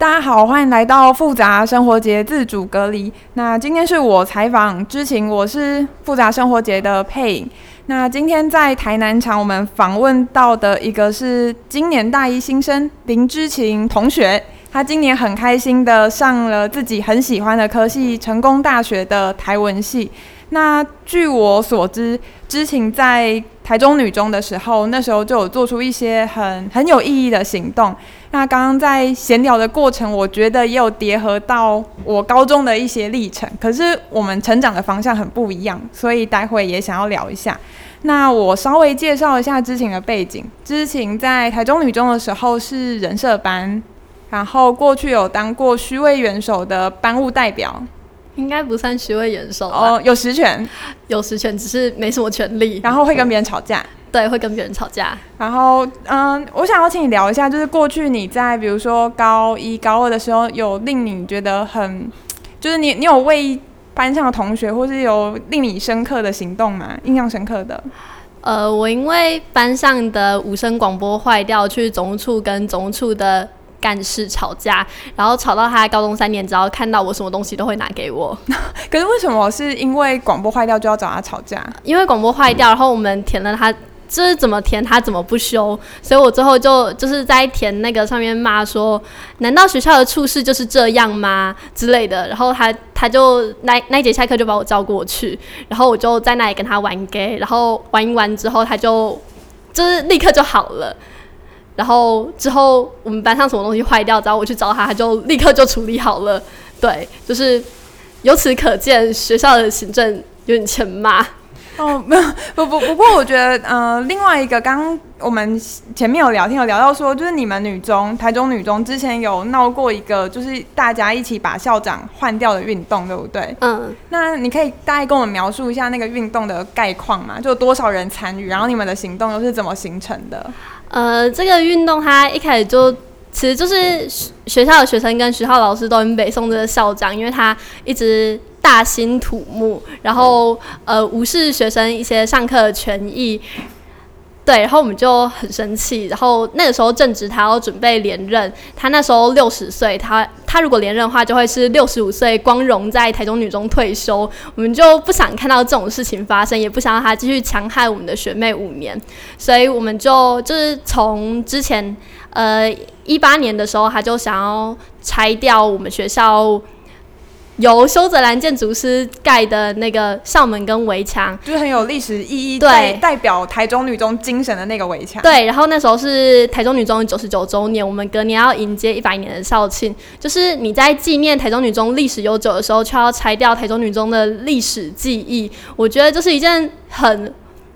大家好，欢迎来到复杂生活节自主隔离。那今天是我采访知情，我是复杂生活节的配影。那今天在台南场，我们访问到的一个是今年大一新生林知情同学，他今年很开心的上了自己很喜欢的科系——成功大学的台文系。那据我所知，知情在台中女中的时候，那时候就有做出一些很很有意义的行动。那刚刚在闲聊的过程，我觉得也有叠合到我高中的一些历程。可是我们成长的方向很不一样，所以待会也想要聊一下。那我稍微介绍一下知情的背景。知情在台中女中的时候是人社班，然后过去有当过虚位元首的班务代表。应该不算虚位元首哦，有实权，有实权，只是没什么权利。然后会跟别人吵架，对，会跟别人吵架。然后，嗯，我想要请你聊一下，就是过去你在比如说高一、高二的时候，有令你觉得很，就是你你有为班上的同学，或是有令你深刻的行动吗？印象深刻的？呃，我因为班上的无声广播坏掉，去总务处跟总务处的。干事吵架，然后吵到他高中三年，只要看到我什么东西都会拿给我。可是为什么是因为广播坏掉就要找他吵架？因为广播坏掉，然后我们填了他，就是怎么填他怎么不修，所以我最后就就是在填那个上面骂说，难道学校的处事就是这样吗之类的？然后他他就那那一节下课就把我叫过去，然后我就在那里跟他玩 gay，然后玩一玩之后他就就是立刻就好了。然后之后我们班上什么东西坏掉，只要我去找他，他就立刻就处理好了。对，就是由此可见，学校的行政有点欠骂。哦，没有，不不不过，我觉得，呃，另外一个，刚刚我们前面有聊天，有聊到说，就是你们女中，台中女中之前有闹过一个，就是大家一起把校长换掉的运动，对不对？嗯。那你可以大概跟我们描述一下那个运动的概况吗？就有多少人参与，然后你们的行动又是怎么形成的？呃，这个运动它一开始就其实就是学校的学生跟学校老师都很北宋这个校长，因为他一直大兴土木，然后呃无视学生一些上课的权益。对，然后我们就很生气。然后那个时候正值他要准备连任，他那时候六十岁，他他如果连任的话，就会是六十五岁光荣在台中女中退休。我们就不想看到这种事情发生，也不想让他继续强害我们的学妹五年，所以我们就就是从之前呃一八年的时候，他就想要拆掉我们学校。由修泽兰建筑师盖的那个校门跟围墙，就是很有历史意义，对，代表台中女中精神的那个围墙。对，然后那时候是台中女中九十九周年，我们隔年要迎接一百年的校庆，就是你在纪念台中女中历史悠久的时候，却要拆掉台中女中的历史记忆，我觉得这是一件很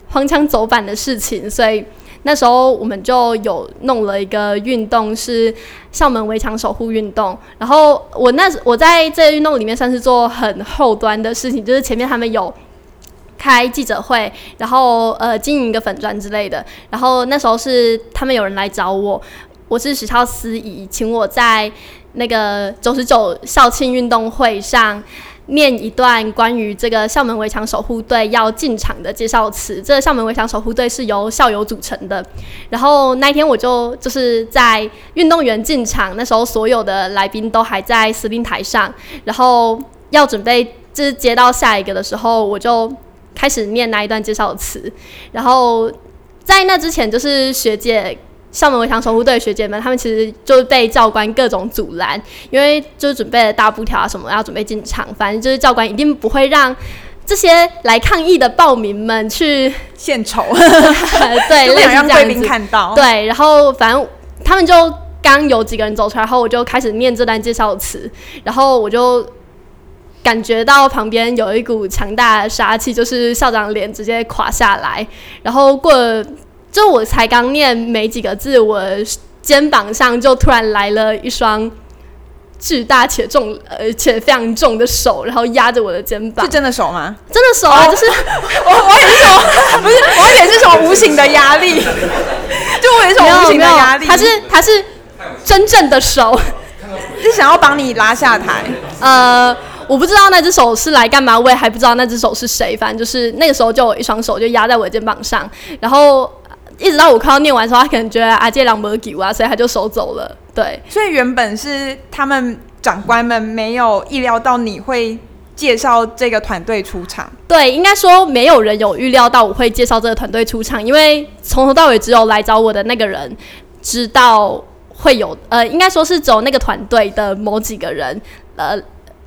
荒腔走板的事情，所以。那时候我们就有弄了一个运动，是校门围墙守护运动。然后我那我在这运动里面算是做很后端的事情，就是前面他们有开记者会，然后呃经营一个粉砖之类的。然后那时候是他们有人来找我，我是学校司仪，请我在那个九十九校庆运动会上。念一段关于这个校门围墙守护队要进场的介绍词。这个校门围墙守护队是由校友组成的。然后那一天我就就是在运动员进场那时候，所有的来宾都还在司令台上，然后要准备就是接到下一个的时候，我就开始念那一段介绍词。然后在那之前，就是学姐。校门围墙守护队学姐们，他们其实就是被教官各种阻拦，因为就是准备了大布条啊什么，要准备进场。反正就是教官一定不会让这些来抗议的暴民们去献丑，对，不想让贵宾看到。对，然后反正他们就刚有几个人走出来，然后我就开始念这段介绍词，然后我就感觉到旁边有一股强大的杀气，就是校长脸直接垮下来，然后过了。就我才刚念没几个字，我肩膀上就突然来了一双巨大且重，而且非常重的手，然后压着我的肩膀。是真的手吗？真的手啊！Oh, 就是 我，我也是什么？不是，我也是什么无形的压力？就我也是无形的压力？他是他是真正的手，是想要帮你拉下台。呃，我不知道那只手是来干嘛，我也还不知道那只手是谁。反正就是那个时候，就有一双手就压在我的肩膀上，然后。一直到我快要念完的时候，他可能觉得阿杰朗没给啊，所以他就收走了。对，所以原本是他们长官们没有意料到你会介绍这个团队出场。对，应该说没有人有预料到我会介绍这个团队出场，因为从头到尾只有来找我的那个人知道会有，呃，应该说是走那个团队的某几个人，呃，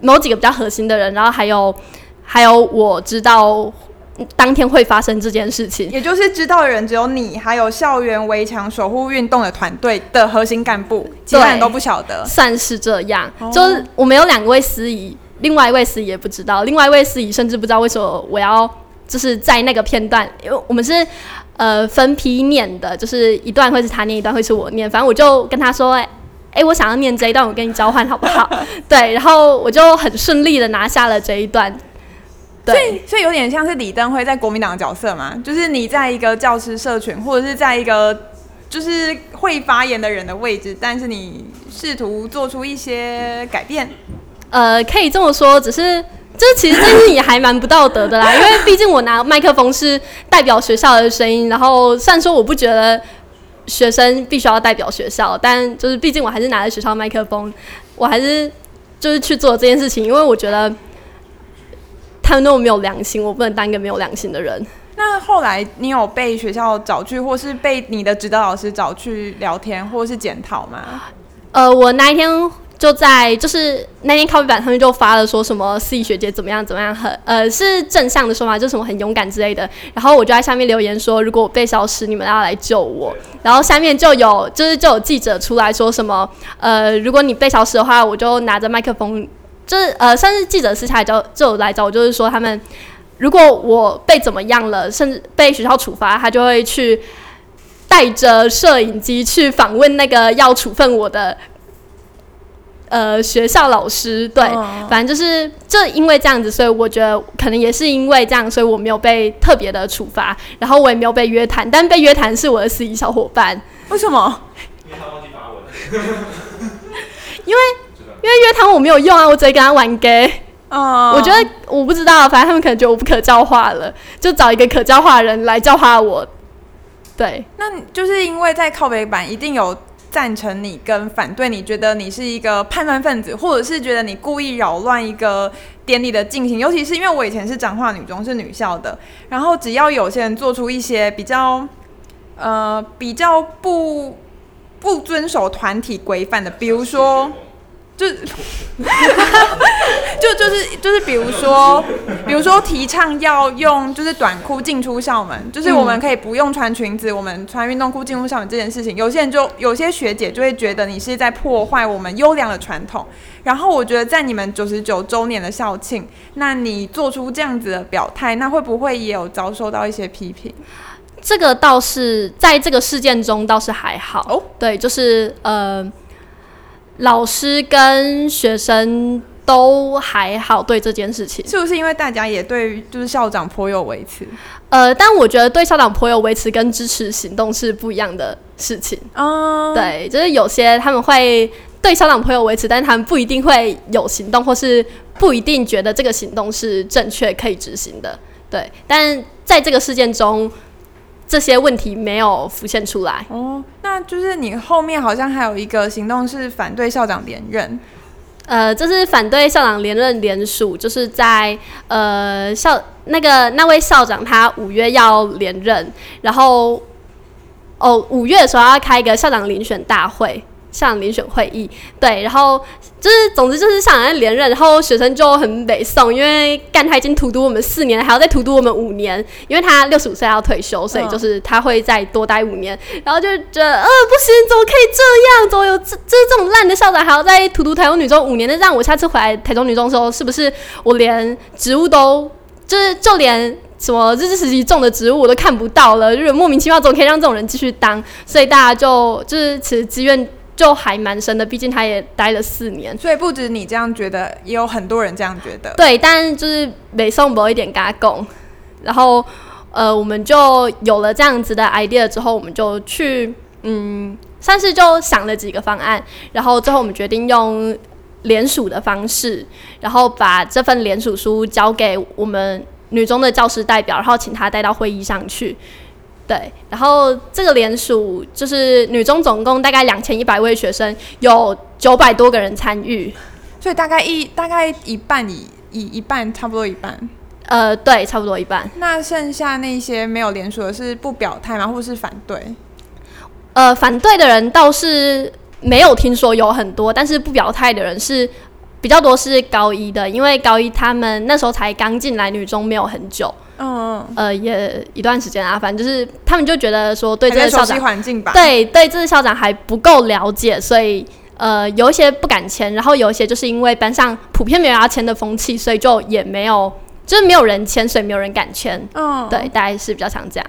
某几个比较核心的人，然后还有还有我知道。当天会发生这件事情，也就是知道的人只有你，还有校园围墙守护运动的团队的核心干部，其他人都不晓得。算是这样，哦、就是我们有两位司仪，另外一位司仪也不知道，另外一位司仪甚至不知道为什么我要就是在那个片段，因为我们是呃分批念的，就是一段会是他念，一段会是我念，反正我就跟他说，哎、欸，我想要念这一段，我跟你交换好不好？对，然后我就很顺利的拿下了这一段。对，所以，所以有点像是李登辉在国民党的角色嘛，就是你在一个教师社群，或者是在一个就是会发言的人的位置，但是你试图做出一些改变。呃，可以这么说，只是就是其实这件事也还蛮不道德的啦，因为毕竟我拿麦克风是代表学校的声音，然后虽然说我不觉得学生必须要代表学校，但就是毕竟我还是拿着学校麦克风，我还是就是去做这件事情，因为我觉得。他们那么没有良心，我不能当一个没有良心的人。那后来你有被学校找去，或是被你的指导老师找去聊天，或是检讨吗？呃，我那一天就在，就是那天靠北板上面就发了说什么司仪学姐怎么样怎么样，很呃是正向的说法，就是什么很勇敢之类的。然后我就在下面留言说，如果我被消失，你们要来救我。然后下面就有就是就有记者出来说什么，呃，如果你被消失的话，我就拿着麦克风。就是呃，甚至记者私下就就来找我，就是说他们如果我被怎么样了，甚至被学校处罚，他就会去带着摄影机去访问那个要处分我的呃学校老师。对，哦、反正就是就因为这样子，所以我觉得可能也是因为这样，所以我没有被特别的处罚，然后我也没有被约谈，但被约谈是我的司仪小伙伴。为什么？因为他忘记发文。因为。因为约谈我没有用啊，我直接跟他玩 gay。哦，我觉得我不知道，反正他们可能觉得我不可教化了，就找一个可教化的人来教化我。对，那就是因为在靠北版一定有赞成你跟反对你，觉得你是一个叛乱分子，或者是觉得你故意扰乱一个典礼的进行。尤其是因为我以前是彰化女中，是女校的，然后只要有些人做出一些比较呃比较不不遵守团体规范的，比如说。就，就就是就是，比如说，比如说提倡要用就是短裤进出校门，就是我们可以不用穿裙子，我们穿运动裤进入校门这件事情，有些人就有些学姐就会觉得你是在破坏我们优良的传统。然后我觉得在你们九十九周年的校庆，那你做出这样子的表态，那会不会也有遭受到一些批评？这个倒是在这个事件中倒是还好哦，对，就是呃。老师跟学生都还好，对这件事情是不是因为大家也对就是校长颇有维持？呃，但我觉得对校长颇有维持跟支持行动是不一样的事情。嗯，对，就是有些他们会对校长颇有维持，但是他们不一定会有行动，或是不一定觉得这个行动是正确可以执行的。对，但在这个事件中。这些问题没有浮现出来哦，那就是你后面好像还有一个行动是反对校长连任，呃，这是反对校长连任联署，就是在呃校那个那位校长他五月要连任，然后哦五月的时候要开一个校长遴选大会。校长遴选会议，对，然后就是，总之就是校长在连任，然后学生就很北宋，因为干他已经荼毒我们四年，还要再荼毒我们五年，因为他六十五岁要退休，所以就是他会再多待五年，然后就觉得，呃，不行，怎么可以这样？怎么有这就是这种烂的校长还要再荼毒台中女中五年？那让我下次回来台中女中的时候，是不是我连植物都就是就连什么日治时期种的植物我都看不到了？就是莫名其妙，怎么可以让这种人继续当？所以大家就就是其实自愿。就还蛮深的，毕竟他也待了四年，所以不止你这样觉得，也有很多人这样觉得。对，但就是北宋博一点嘎贡，然后呃，我们就有了这样子的 idea 之后，我们就去嗯，算是就想了几个方案，然后最后我们决定用联署的方式，然后把这份联署书交给我们女中的教师代表，然后请他带到会议上去。对，然后这个联署就是女中总共大概两千一百位学生，有九百多个人参与，所以大概一大概一半以以一半差不多一半。呃，对，差不多一半。那剩下那些没有联署的是不表态吗？或是反对？呃，反对的人倒是没有听说有很多，但是不表态的人是比较多，是高一的，因为高一他们那时候才刚进来女中没有很久。嗯，呃，也一段时间啊，反正就是他们就觉得说对这个校长环境吧，对对这个校长还不够了解，所以呃有一些不敢签，然后有一些就是因为班上普遍没有要签的风气，所以就也没有，就是没有人签，所以没有人敢签。嗯，对，大概是比较常这样。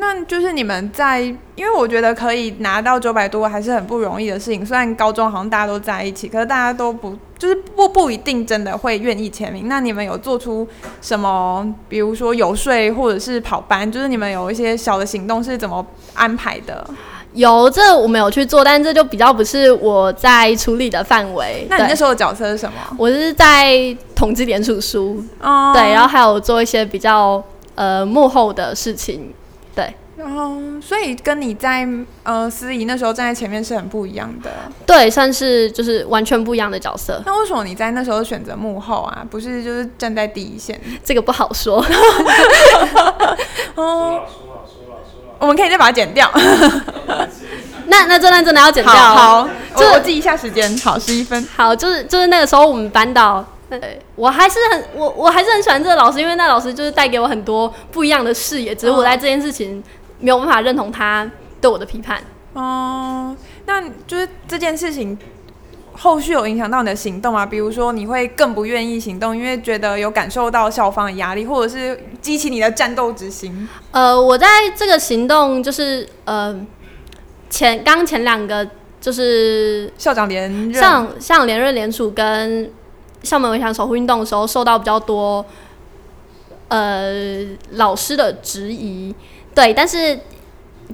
那就是你们在，因为我觉得可以拿到九百多还是很不容易的事情。虽然高中好像大家都在一起，可是大家都不就是不不一定真的会愿意签名。那你们有做出什么，比如说游说或者是跑班，就是你们有一些小的行动是怎么安排的？有，这我没有去做，但这就比较不是我在处理的范围。那你那时候的角色是什么？我是在统计联署书，哦，对，然后还有做一些比较呃幕后的事情。对，然后所以跟你在呃司仪那时候站在前面是很不一样的，对，算是就是完全不一样的角色。那为什么你在那时候选择幕后啊？不是就是站在第一线？这个不好说。哦，我们可以再把它剪掉。那那这段真的要剪掉？好，就我记一下时间。好，十一分。好，就是就是那个时候我们班导。对，我还是很我我还是很喜欢这个老师，因为那老师就是带给我很多不一样的视野。只是我在这件事情没有办法认同他对我的批判。哦、嗯，那就是这件事情后续有影响到你的行动啊？比如说你会更不愿意行动，因为觉得有感受到校方的压力，或者是激起你的战斗之心？呃，我在这个行动就是呃前刚前两个就是校长连任，像校长连任联署跟。校门围墙守护运动的时候，受到比较多呃老师的质疑，对，但是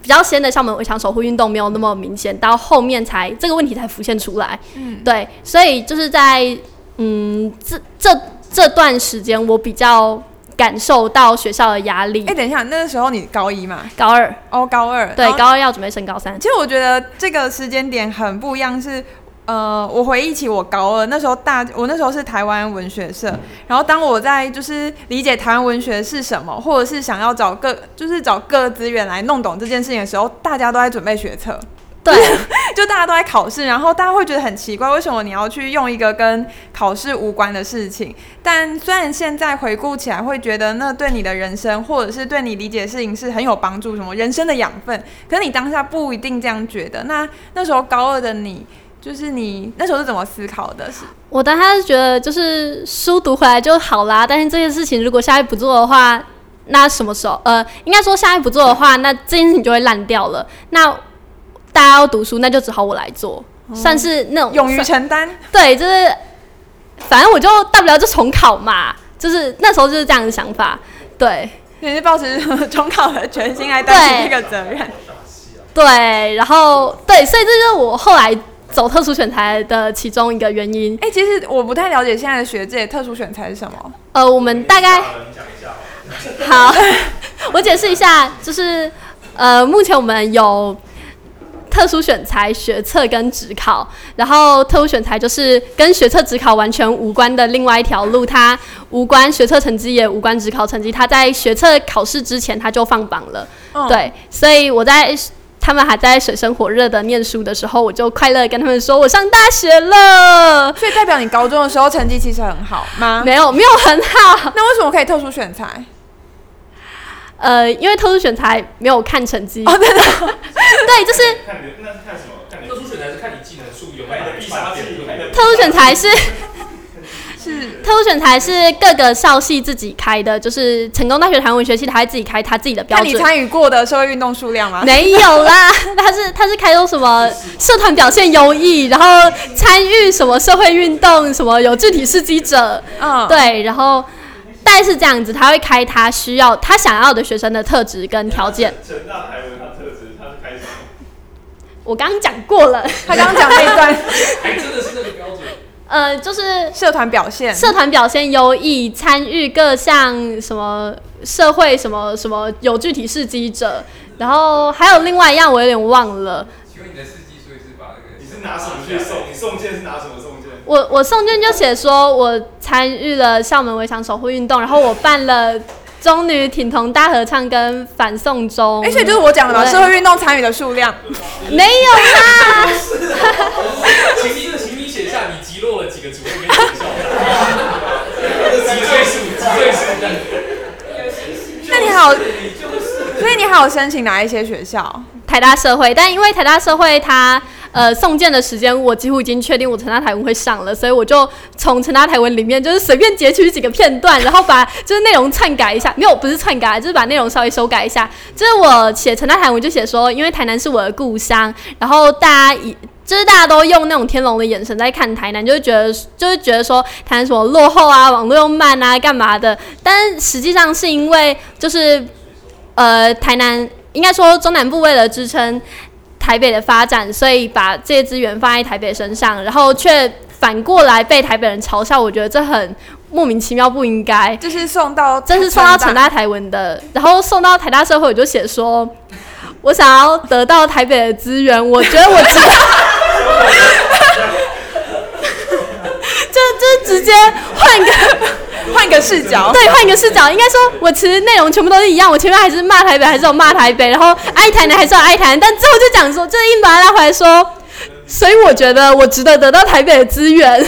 比较先的校门围墙守护运动没有那么明显，到后面才这个问题才浮现出来，嗯，对，所以就是在嗯这这这段时间，我比较感受到学校的压力。哎、欸，等一下，那个时候你高一嘛？高二哦，高二，对，高二要准备升高三。其实我觉得这个时间点很不一样，是。呃，我回忆起我高二那时候大，我那时候是台湾文学社，然后当我在就是理解台湾文学是什么，或者是想要找各就是找各资源来弄懂这件事情的时候，大家都在准备学测，对，就大家都在考试，然后大家会觉得很奇怪，为什么你要去用一个跟考试无关的事情？但虽然现在回顾起来会觉得那对你的人生或者是对你理解的事情是很有帮助，什么人生的养分，可是你当下不一定这样觉得。那那时候高二的你。就是你那时候是怎么思考的？是我当时是觉得，就是书读回来就好啦。但是这件事情如果下一不做的话，那什么时候？呃，应该说下一不做的话，那这件事情就会烂掉了。那大家要读书，那就只好我来做，嗯、算是那种勇于承担。对，就是反正我就大不了就重考嘛。就是那时候就是这样的想法。对，你是抱持重考的决心来担起这个责任。对，然后对，所以这就是我后来。走特殊选材的其中一个原因。哎、欸，其实我不太了解现在的学界特殊选材是什么。呃，我们大概 好，我解释一下，就是呃，目前我们有特殊选材学测跟职考，然后特殊选材就是跟学测职考完全无关的另外一条路，它无关学测成绩，也无关职考成绩，它在学测考试之前它就放榜了。嗯、对，所以我在。他们还在水深火热的念书的时候，我就快乐跟他们说：“我上大学了。”所以代表你高中的时候成绩其实很好吗？没有，没有很好。那为什么可以特殊选材？呃，因为特殊选材没有看成绩。哦，对的。对，就是。看那是看什么？特殊选材是看你技能数有没有必杀技。特殊选材是。是特殊选才是各个校系自己开的，就是成功大学台湾文学系，他还自己开他自己的标准。你参与过的社会运动数量吗？没有啦，他是他是开出什么社团表现优异，然后参与什么社会运动，什么有具体事迹者。嗯，对，然后大概是这样子，他会开他需要他想要的学生的特质跟条件。成大台文他特质他是开什么？我刚刚讲过了，他刚刚讲那一段。呃，就是社团表现，社团表现优异，参与各项什么社会什么什么有具体事迹者，然后还有另外一样，我有点忘了。请问你的事迹所以是把那个？你是拿什么去送？你送件是拿什么送件？我我送件就写说我参与了校门围墙守护运动，然后我办了中女挺同大合唱跟反送中。而且、欸、就是我讲的嘛，社会运动参与的数量没有啦。请你击落了几个主任跟学校。几岁数？几岁数？那你好，所以你还有申请哪一些学校？台大社会，但因为台大社会它呃送件的时间，我几乎已经确定我成大台文会上了，所以我就从成大台文里面就是随便截取几个片段，然后把就是内容篡改一下，没有不是篡改，就是把内容稍微修改一下。就是我写成大台文就写说，因为台南是我的故乡，然后大家以。就是大家都用那种天龙的眼神在看台南，就是觉得就是觉得说台南什么落后啊，网络又慢啊，干嘛的？但实际上是因为就是呃台南应该说中南部为了支撑台北的发展，所以把这些资源放在台北身上，然后却反过来被台北人嘲笑。我觉得这很莫名其妙，不应该。就是送到真是送到成大台文的，然后送到台大社会，我就写说。我想要得到台北的资源，我觉得我知道，就就直接换个换个视角，对，换个视角，应该说我其实内容全部都是一样，我前面还是骂台北，还是有骂台北，然后爱台南还是有爱台南，但最后就讲说，就硬把它拉回来说，所以我觉得我值得得到台北的资源，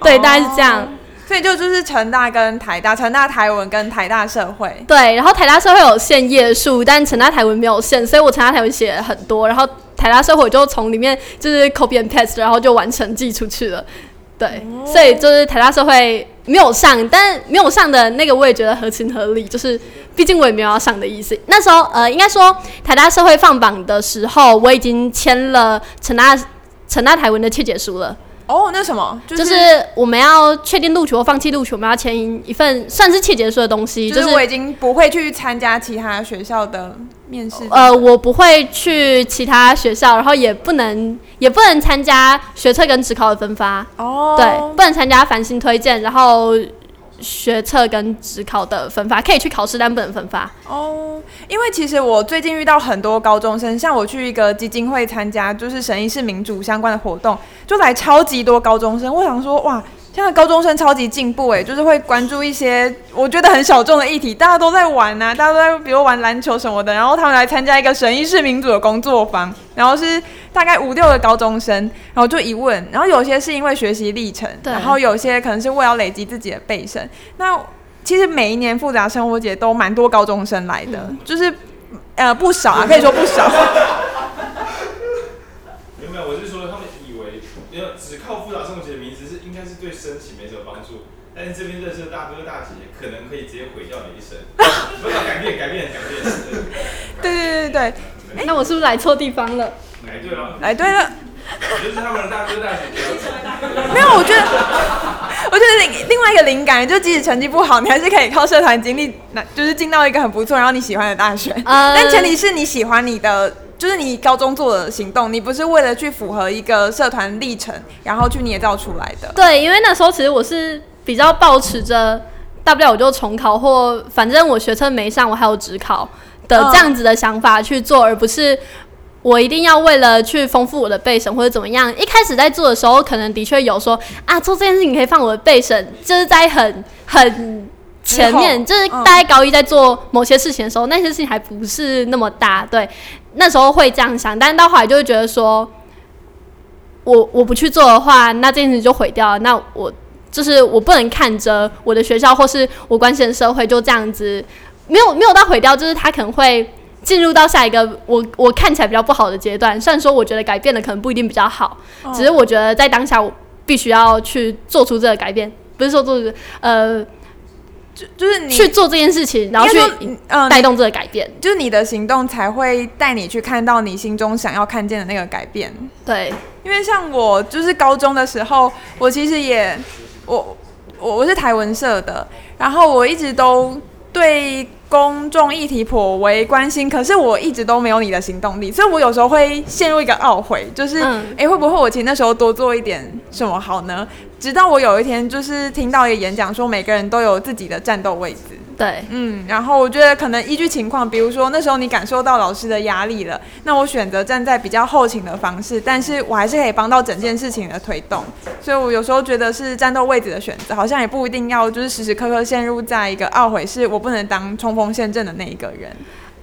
对，大概是这样。所以就就是成大跟台大，成大台文跟台大社会。对，然后台大社会有限页数，但成大台文没有限，所以我成大台文写了很多，然后台大社会就从里面就是 copy and paste，然后就完成寄出去了。对，哦、所以就是台大社会没有上，但没有上的那个我也觉得合情合理，就是毕竟我也没有要上的意思。那时候呃，应该说台大社会放榜的时候，我已经签了成大成大台文的切结书了。哦，那什么？就是、就是我们要确定录取或放弃录取，我们要签一份算是切结书的东西。就是我已经不会去参加其他学校的面试。呃，我不会去其他学校，然后也不能也不能参加学测跟职考的分发。哦，对，不能参加繁星推荐，然后。学测跟职考的分发可以去考试，但不能分发哦。因为其实我最近遇到很多高中生，像我去一个基金会参加，就是审议是民主相关的活动，就来超级多高中生。我想说，哇。现在高中生超级进步诶，就是会关注一些我觉得很小众的议题，大家都在玩呐、啊，大家都在比如玩篮球什么的，然后他们来参加一个审议式民主的工作坊，然后是大概五六个高中生，然后就一问，然后有些是因为学习历程，然后有些可能是为了累积自己的背身。那其实每一年复杂生活节都蛮多高中生来的，嗯、就是呃不少啊，可以说不少。有没有？我是说他们以为没有只靠复杂生活节的名字。应该是对申请没什么帮助，但是这边认识的大哥大姐可能可以直接毁掉你一生。不要改变，改变，改变。对对对对，哎、欸，那我是不是来错地方了？来对了，来对了。就是他们的大哥大姐。没有，我觉得，我觉得另另外一个灵感，就即使成绩不好，你还是可以靠社团经历，那就是进到一个很不错，然后你喜欢的大学。呃、但前提是你喜欢你的。就是你高中做的行动，你不是为了去符合一个社团历程，然后去捏造出来的。对，因为那时候其实我是比较抱持着，大不了我就重考，或反正我学测没上，我还有指考的这样子的想法去做，而不是我一定要为了去丰富我的备审或者怎么样。一开始在做的时候，可能的确有说啊，做这件事情可以放我的备审，就是在很 很前面，就是大概高一在做某些事情的时候，那些事情还不是那么大，对。那时候会这样想，但是到后来就会觉得说，我我不去做的话，那这件事就毁掉了。那我就是我不能看着我的学校或是我关心的社会就这样子，没有没有到毁掉，就是他可能会进入到下一个我我看起来比较不好的阶段。虽然说我觉得改变的可能不一定比较好，只是我觉得在当下我必须要去做出这个改变，不是说做呃。就就是你去做这件事情，然后去嗯带动这个改变，呃、就是你的行动才会带你去看到你心中想要看见的那个改变。对，因为像我就是高中的时候，我其实也我我我是台文社的，然后我一直都对公众议题颇为关心，可是我一直都没有你的行动力，所以我有时候会陷入一个懊悔，就是哎、嗯欸、会不会我其实那时候多做一点什么好呢？直到我有一天就是听到一个演讲，说每个人都有自己的战斗位置，对，嗯，然后我觉得可能依据情况，比如说那时候你感受到老师的压力了，那我选择站在比较后勤的方式，但是我还是可以帮到整件事情的推动。所以我有时候觉得是战斗位置的选择，好像也不一定要就是时时刻刻陷入在一个懊悔，是我不能当冲锋陷阵的那一个人。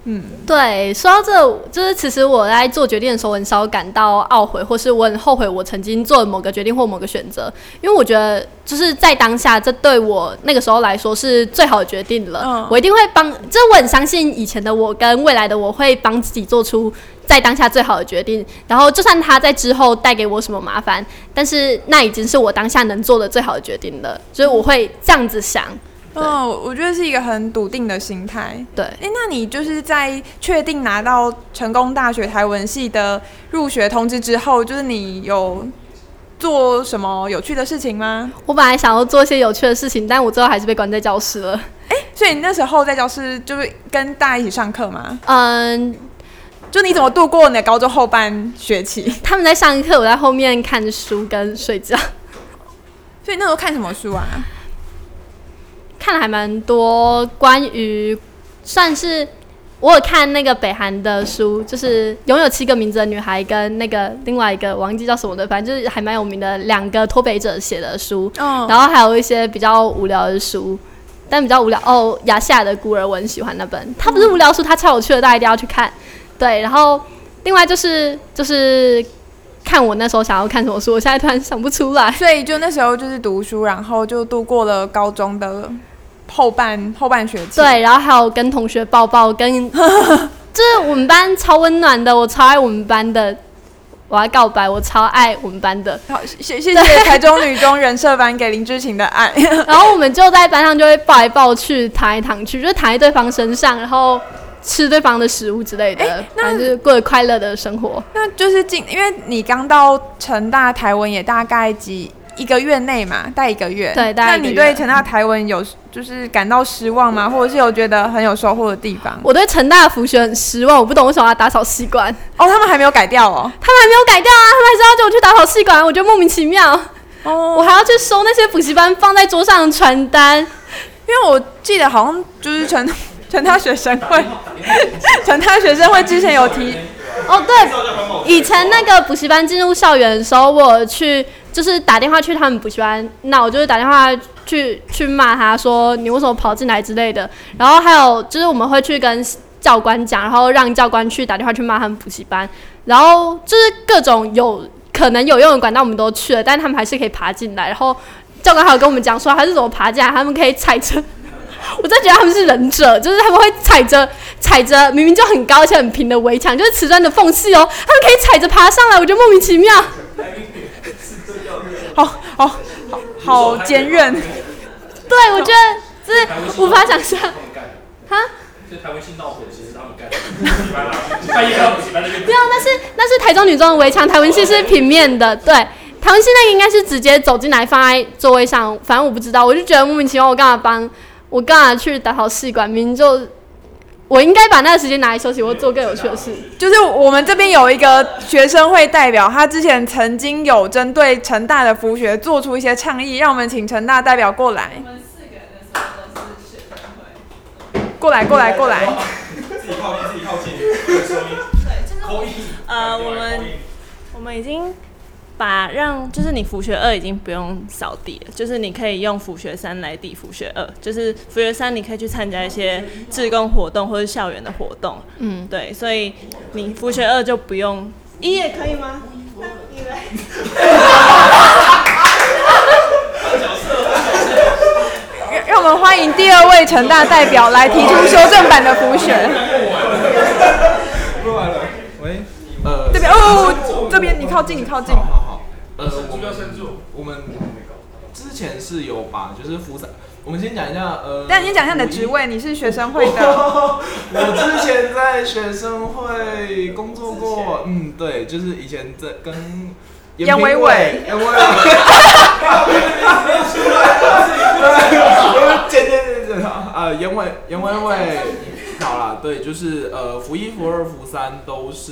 嗯，对，说到这，就是其实我在做决定的时候，很少感到懊悔，或是我很后悔我曾经做了某个决定或某个选择，因为我觉得就是在当下，这对我那个时候来说是最好的决定了。嗯，我一定会帮，就是我很相信以前的我跟未来的我会帮自己做出在当下最好的决定，然后就算他在之后带给我什么麻烦，但是那已经是我当下能做的最好的决定了，所以我会这样子想。嗯，我觉得是一个很笃定的心态。对，哎，那你就是在确定拿到成功大学台文系的入学通知之后，就是你有做什么有趣的事情吗？我本来想要做一些有趣的事情，但我最后还是被关在教室了。哎，所以你那时候在教室就是跟大家一起上课吗？嗯，就你怎么度过你的高中后半学期？他们在上课，我在后面看书跟睡觉。所以那时候看什么书啊？看了还蛮多关于，算是我有看那个北韩的书，就是拥有七个名字的女孩跟那个另外一个忘记叫什么的，反正就是还蛮有名的两个脱北者写的书。嗯，然后还有一些比较无聊的书，但比较无聊哦，亚夏的孤儿我很喜欢那本，它不是无聊书，它超有趣的，大家一定要去看。对，然后另外就是就是看我那时候想要看什么书，我现在突然想不出来。所以就那时候就是读书，然后就度过了高中的。后半后半学期，对，然后还有跟同学抱抱，跟 就是我们班超温暖的，我超爱我们班的，我要告白，我超爱我们班的。好，谢谢谢台中女中人设班给林志晴的爱。然后我们就在班上就会抱来抱去，躺来躺去，就是躺在对方身上，然后吃对方的食物之类的，欸、反正就是过着快乐的生活。那就是进，因为你刚到成大台文也大概几。一个月内嘛，待一个月。对。那你对成大台文有就是感到失望吗？或者是有觉得很有收获的地方？我对成大的辅学很失望，我不懂为什么要打扫系馆。哦，他们还没有改掉哦。他们还没有改掉啊，他们还是要叫我去打扫系馆，我觉得莫名其妙。哦。我还要去收那些补习班放在桌上的传单，因为我记得好像就是成成 大学生会，成大学生会之前有提。哦，对，以前那个补习班进入校园的时候，我去。就是打电话去他们补习班，那我就是打电话去去骂他说，你为什么跑进来之类的。然后还有就是我们会去跟教官讲，然后让教官去打电话去骂他们补习班。然后就是各种有可能有用的管道我们都去了，但他们还是可以爬进来。然后教官还有跟我们讲说，还是怎么爬进来，他们可以踩着。我真觉得他们是忍者，就是他们会踩着踩着明明就很高且很平的围墙，就是瓷砖的缝隙哦，他们可以踩着爬上来，我觉得莫名其妙。好好好好坚韧，对，我觉得就是无法想象。哈？就台湾新闹鬼，其实他们干的。半夜到补习班那边。没有，那是那是台中女中的围墙，台文系是平面的。对，台湾系那个应该是直接走进来放在座位上，反正我不知道，我就觉得莫名其妙，我干嘛帮，我干嘛去打扫系馆，明明就。我应该把那个时间拿来休息，或做更有趣的事。就是我们这边有一个学生会代表，他之前曾经有针对成大的服学做出一些倡议，让我们请成大代表过来。我们四个人的时候都是学生会。过来，过来，过来。自己靠近，自己靠近。对，就是呃，我们我们已经。把让就是你辅学二已经不用扫地了，就是你可以用辅学三来抵辅学二，就是辅学三你可以去参加一些志工活动或者校园的活动，嗯，对，所以你辅学二就不用一也可以吗？一让让我们欢迎第二位成大代表来提出修正版的辅学。不完了，喂，呃，这边哦，这边你靠近，你靠近。呃，我们我们之前是有把就是辅三，我们先讲一下呃，但你先讲一下你的职位，你是学生会的。我之前在学生会工作过，嗯，对，就是以前在跟严伟伟，严伟伟，见见见见啊，呃，严伟严伟伟，好了，对，就是呃，辅一、辅二、辅三都是。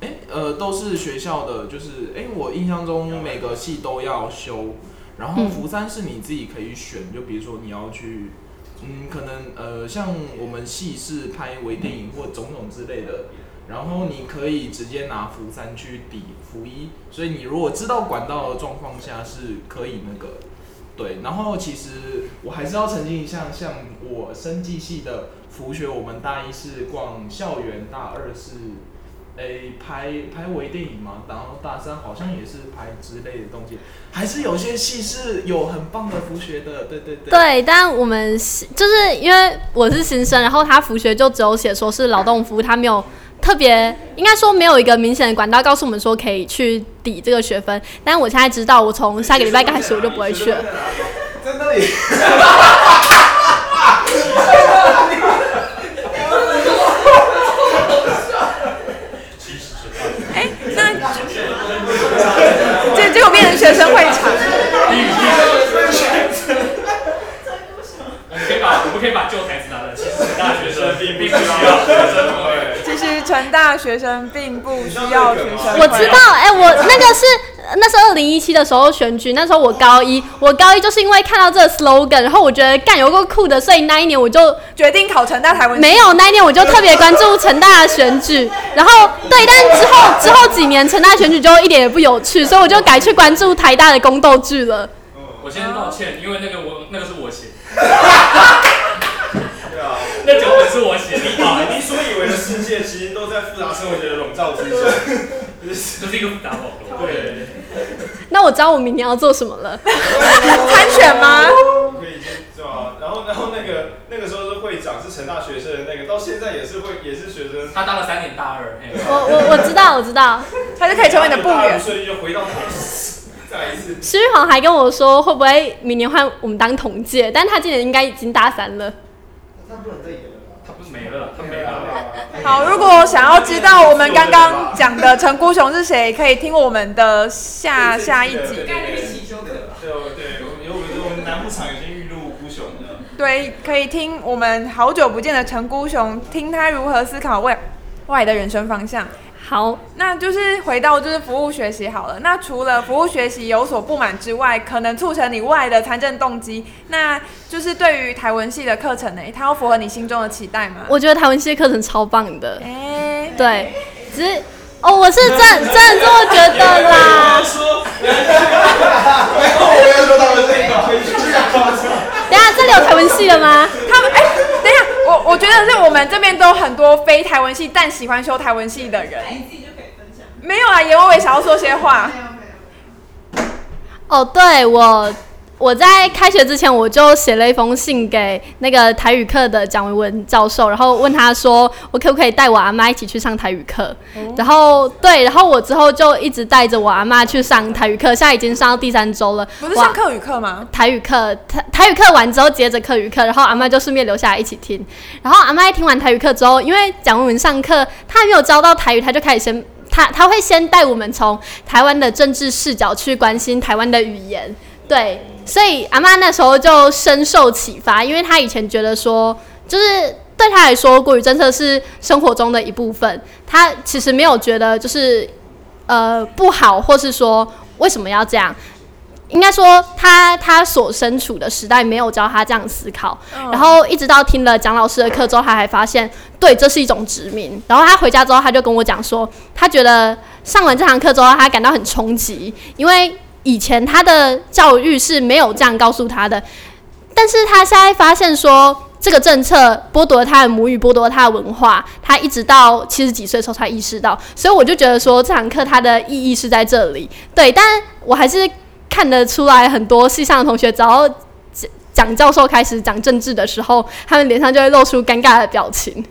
哎，呃，都是学校的，就是哎，我印象中每个系都要修，然后福三是你自己可以选，就比如说你要去嗯，可能呃，像我们系是拍微电影或种种之类的，然后你可以直接拿福三去抵福一，所以你如果知道管道的状况下是可以那个，对。然后其实我还是要澄清一下，像我生技系的福学，我们大一是逛校园，大二是。诶，拍拍微电影嘛，然后大三好像也是拍之类的东西，还是有些戏是有很棒的福学的，对对对。对，但我们就是因为我是新生，然后他福学就只有写说是劳动服务，他没有特别，应该说没有一个明显的管道告诉我们说可以去抵这个学分。但我现在知道，我从下个礼拜开始我就不会去了。在那里。结果变成学生会场。我们可以把我们可以把旧台词拿来，其实成大学生并不需要学生会。其实成大学生并不需要学生会。我知道，哎、欸，我那个是那是二零一七的时候选举，那时候我高一，我高一就是因为看到这个 slogan，然后我觉得干有够酷的，所以那一年我就决定考成大台文。没有，那一年我就特别关注成大的选举，然后对，但之后之后几年成大选举就一点也不有趣，所以我就改去关注台大的宫斗剧了。我先道歉，因为那个我那个是我写。对 啊那脚本是我写的啊！你世界，其实都在复杂生活学的笼罩之下，这是一个复杂网络。对。那我知道我明年要做什么了。参选吗？可以先是吧？然后，然后那个那个时候是会长，是成大学生的那个，到现在也是会，也是学生。他当了三年大二。我我我知道，我知道，他就可以成为你的部员。顺利就回到台再来一次。施玉煌还跟我说，会不会明年换我们当同届？但他今年应该已经大三了。他不能再演好，如果想要知道我们刚刚讲的陈孤雄是谁，可以听我们的下下一集。对对，有有我们南部场已经预录孤雄了。对，可以听我们好久不见的陈孤雄，听他如何思考未未来的人生方向。好，那就是回到就是服务学习好了。那除了服务学习有所不满之外，可能促成你外的参政动机，那就是对于台文系的课程呢，它要符合你心中的期待吗？我觉得台文系的课程超棒的。哎、欸，对，只是哦，我是真真的这么觉得啦。等下，这里有台文系的吗？他我我觉得是我们这边都很多非台文系但喜欢修台文系的人。没有啊，严伟伟想要说些话。哦，对我。我在开学之前，我就写了一封信给那个台语课的蒋维文教授，然后问他说，我可不可以带我阿妈一起去上台语课？嗯、然后对，然后我之后就一直带着我阿妈去上台语课，现在已经上到第三周了。不是上课语课吗？台语课，台台语课完之后接着课语课，然后阿妈就顺便留下来一起听。然后阿妈一听完台语课之后，因为蒋维文上课他还没有教到台语，他就开始先他他会先带我们从台湾的政治视角去关心台湾的语言。对，所以阿妈那时候就深受启发，因为她以前觉得说，就是对她来说，国语政策是生活中的一部分，她其实没有觉得就是呃不好，或是说为什么要这样，应该说她她所身处的时代没有教她这样思考，然后一直到听了蒋老师的课之后，她还发现，对，这是一种殖民。然后她回家之后，她就跟我讲说，她觉得上完这堂课之后，她感到很冲击，因为。以前他的教育是没有这样告诉他的，但是他现在发现说，这个政策剥夺了他的母语，剥夺了他的文化，他一直到七十几岁的时候才意识到，所以我就觉得说，这堂课它的意义是在这里。对，但我还是看得出来，很多系上的同学，只要蒋教授开始讲政治的时候，他们脸上就会露出尴尬的表情。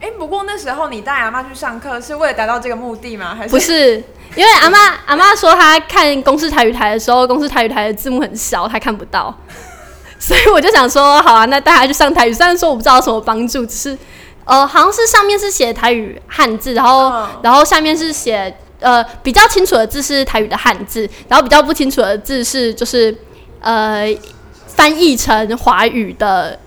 哎、欸，不过那时候你带阿妈去上课是为了达到这个目的吗？还是不是？因为阿妈 阿妈说她看公视台语台的时候，公视台语台的字幕很小，她看不到，所以我就想说，好啊，那带她去上台语。虽然说我不知道有什么帮助，只是呃，好像是上面是写台语汉字，然后、oh. 然后下面是写呃比较清楚的字是台语的汉字，然后比较不清楚的字是就是呃翻译成华语的。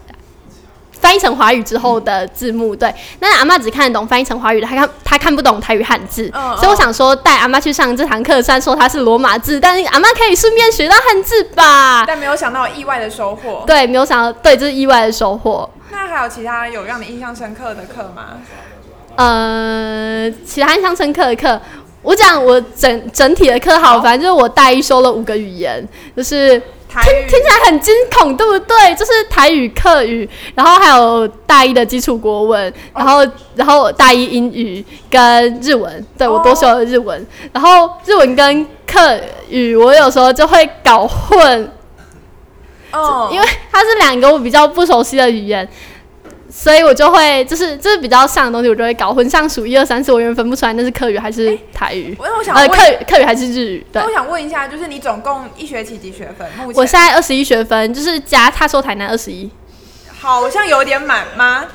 翻译成华语之后的字幕。对，那阿妈只看得懂翻译成华语的，她看她看不懂台语汉字。嗯、所以我想说，带阿妈去上这堂课，虽然说它是罗马字，但是阿妈可以顺便学到汉字吧。但没有想到意外的收获。对，没有想到，对，这是意外的收获。那还有其他有让你印象深刻的课吗？呃，其他印象深刻的课。我讲我整整体的课好，反正就是我大一修了五个语言，就是听听起来很惊恐，对不对？就是台语、客语，然后还有大一的基础国文，然后然后大一英语跟日文，对，我多修了日文，然后日文跟客语我有时候就会搞混，哦，因为它是两个我比较不熟悉的语言。所以我就会就是就是比较像的东西，我就会搞混，像数一二三四，我永远分不出来那是客语还是台语。我、欸、我想呃，客语客语还是日语？对。我想问一下，就是你总共一学期几学分？目前我现在二十一学分，就是加踏硕台南二十一。好像有点满吗？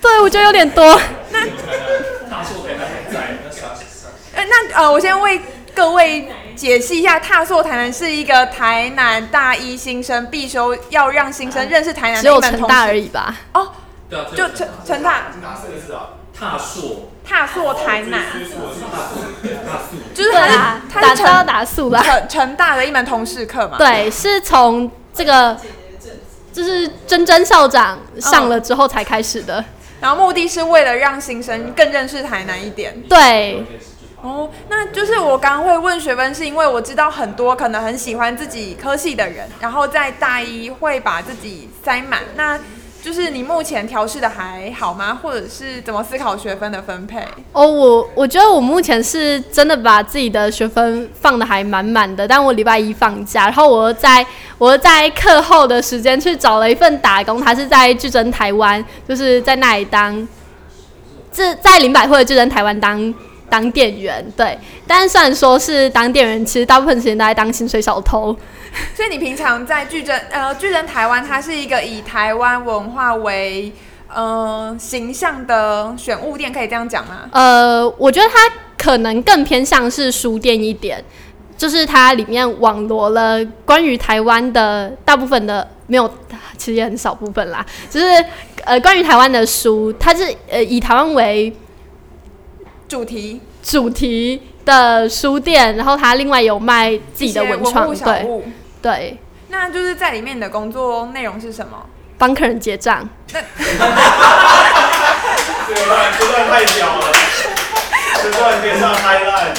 对，我觉得有点多。那踏硕台南还在？呃，那呃，我先为各位解析一下，踏硕台南是一个台南大一新生必修，要让新生认识台南的一门通识。只有成大而已吧？哦。就成成大哪四个字啊？踏硕，踏硕台南，就是他他是成大数了，成成大的一门通识课嘛。对，是从这个就是珍珍校长上了之后才开始的，然后目的是为了让新生更认识台南一点。对，哦，那就是我刚刚会问学分，是因为我知道很多可能很喜欢自己科系的人，然后在大一会把自己塞满。那就是你目前调试的还好吗？或者是怎么思考学分的分配？哦，我我觉得我目前是真的把自己的学分放得还满满的，但我礼拜一放假，然后我在我在课后的时间去找了一份打工，他是在巨珍台湾，就是在那里当，这在林百惠的巨珍台湾当当店员，对。但虽然说是当店员，其实大部分时间都在当薪水小偷。所以你平常在巨珍呃巨珍台湾，它是一个以台湾文化为呃形象的选物店，可以这样讲吗？呃，我觉得它可能更偏向是书店一点，就是它里面网罗了关于台湾的大部分的，没有，其实也很少部分啦，就是呃关于台湾的书，它是呃以台湾为主题主题的书店，然后它另外有卖自己的文创，对。对，那就是在里面的工作内容是什么？帮客人结账。这段这段太屌了，这段可以上 highlight。